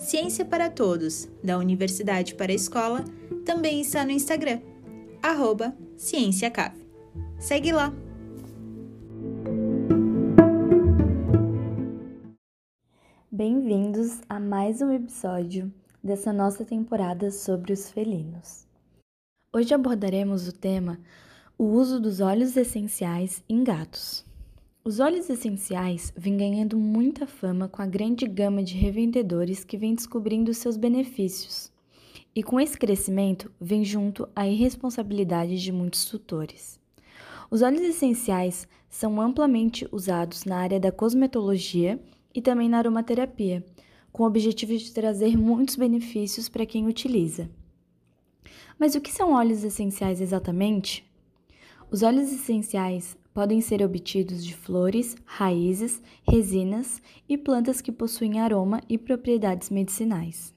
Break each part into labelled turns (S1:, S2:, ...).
S1: Ciência para Todos, da Universidade para a Escola, também está no Instagram, arroba CiênciaCave. Segue lá!
S2: Bem-vindos a mais um episódio dessa nossa temporada sobre os felinos. Hoje abordaremos o tema o uso dos óleos essenciais em gatos. Os óleos essenciais vêm ganhando muita fama com a grande gama de revendedores que vem descobrindo seus benefícios. E com esse crescimento vem junto a irresponsabilidade de muitos tutores. Os óleos essenciais são amplamente usados na área da cosmetologia e também na aromaterapia, com o objetivo de trazer muitos benefícios para quem utiliza. Mas o que são óleos essenciais exatamente? Os óleos essenciais podem ser obtidos de flores, raízes, resinas e plantas que possuem aroma e propriedades medicinais.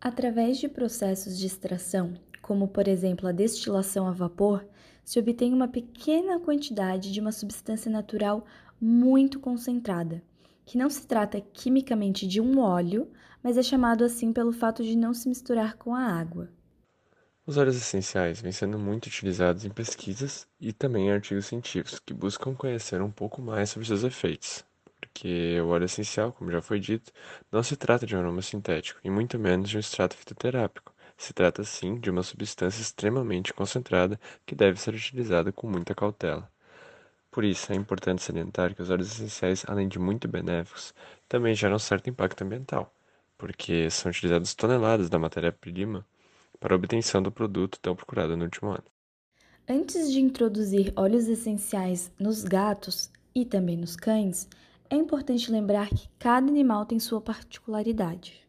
S2: Através de processos de extração, como por exemplo a destilação a vapor, se obtém uma pequena quantidade de uma substância natural muito concentrada, que não se trata quimicamente de um óleo, mas é chamado assim pelo fato de não se misturar com a água.
S3: Os óleos essenciais vêm sendo muito utilizados em pesquisas e também em artigos científicos que buscam conhecer um pouco mais sobre seus efeitos, porque o óleo essencial, como já foi dito, não se trata de um aroma sintético e muito menos de um extrato fitoterápico. Se trata sim de uma substância extremamente concentrada que deve ser utilizada com muita cautela. Por isso, é importante salientar que os óleos essenciais, além de muito benéficos, também geram certo impacto ambiental, porque são utilizadas toneladas da matéria-prima para a obtenção do produto tão procurado no último ano.
S2: Antes de introduzir óleos essenciais nos gatos e também nos cães, é importante lembrar que cada animal tem sua particularidade.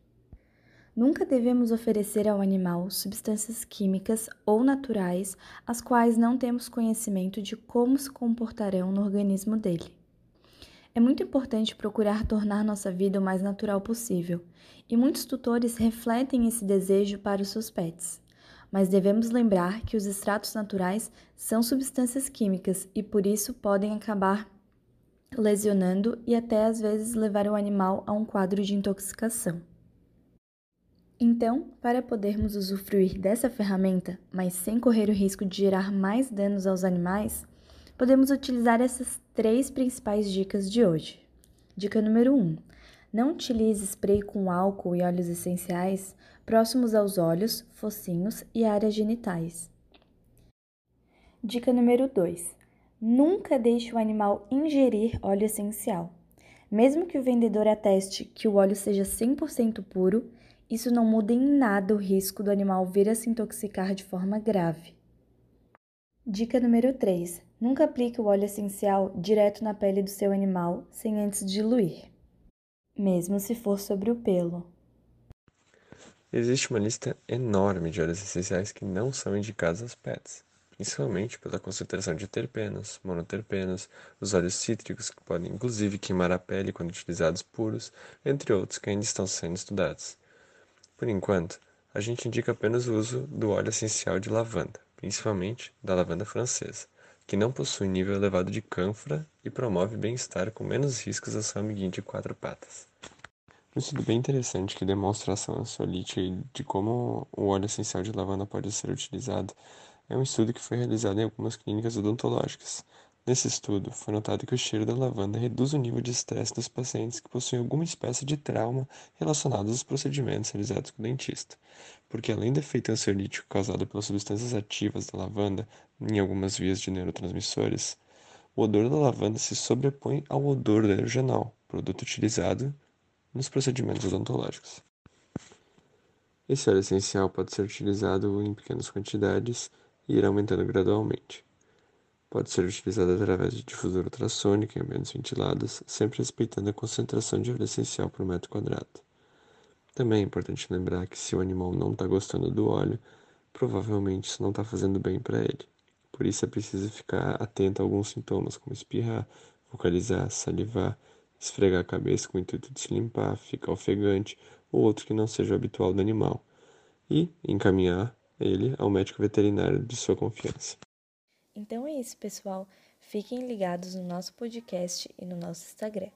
S2: Nunca devemos oferecer ao animal substâncias químicas ou naturais as quais não temos conhecimento de como se comportarão no organismo dele. É muito importante procurar tornar nossa vida o mais natural possível, e muitos tutores refletem esse desejo para os seus pets. Mas devemos lembrar que os extratos naturais são substâncias químicas e por isso podem acabar lesionando e até às vezes levar o animal a um quadro de intoxicação. Então, para podermos usufruir dessa ferramenta, mas sem correr o risco de gerar mais danos aos animais, podemos utilizar essas três principais dicas de hoje. Dica número 1: um, não utilize spray com álcool e óleos essenciais próximos aos olhos, focinhos e áreas genitais. Dica número 2: nunca deixe o animal ingerir óleo essencial. Mesmo que o vendedor ateste que o óleo seja 100% puro, isso não muda em nada o risco do animal vir a se intoxicar de forma grave. Dica número 3: Nunca aplique o óleo essencial direto na pele do seu animal sem antes diluir, mesmo se for sobre o pelo.
S3: Existe uma lista enorme de óleos essenciais que não são indicados aos pets, principalmente pela concentração de terpenos, monoterpenos, os óleos cítricos que podem inclusive queimar a pele quando utilizados puros, entre outros que ainda estão sendo estudados. Por enquanto, a gente indica apenas o uso do óleo essencial de lavanda principalmente da lavanda francesa, que não possui nível elevado de cânfora e promove bem-estar com menos riscos ao seu amiguinho de quatro patas. Um estudo bem interessante que demonstra a ação ansiolítica e de como o óleo essencial de lavanda pode ser utilizado é um estudo que foi realizado em algumas clínicas odontológicas, Nesse estudo, foi notado que o cheiro da lavanda reduz o nível de estresse dos pacientes que possuem alguma espécie de trauma relacionado aos procedimentos realizados com o dentista, porque além do efeito ansiolítico causado pelas substâncias ativas da lavanda em algumas vias de neurotransmissores, o odor da lavanda se sobrepõe ao odor do aerogenol, produto utilizado nos procedimentos odontológicos. Esse óleo essencial pode ser utilizado em pequenas quantidades e ir aumentando gradualmente. Pode ser utilizada através de difusor ultrassônico em ambientes ventilados, sempre respeitando a concentração de óleo essencial por metro quadrado. Também é importante lembrar que se o animal não está gostando do óleo, provavelmente isso não está fazendo bem para ele. Por isso é preciso ficar atento a alguns sintomas, como espirrar, vocalizar, salivar, esfregar a cabeça com o intuito de se limpar, ficar ofegante ou outro que não seja habitual do animal, e encaminhar ele ao médico veterinário de sua confiança.
S2: Então é isso, pessoal. Fiquem ligados no nosso podcast e no nosso Instagram.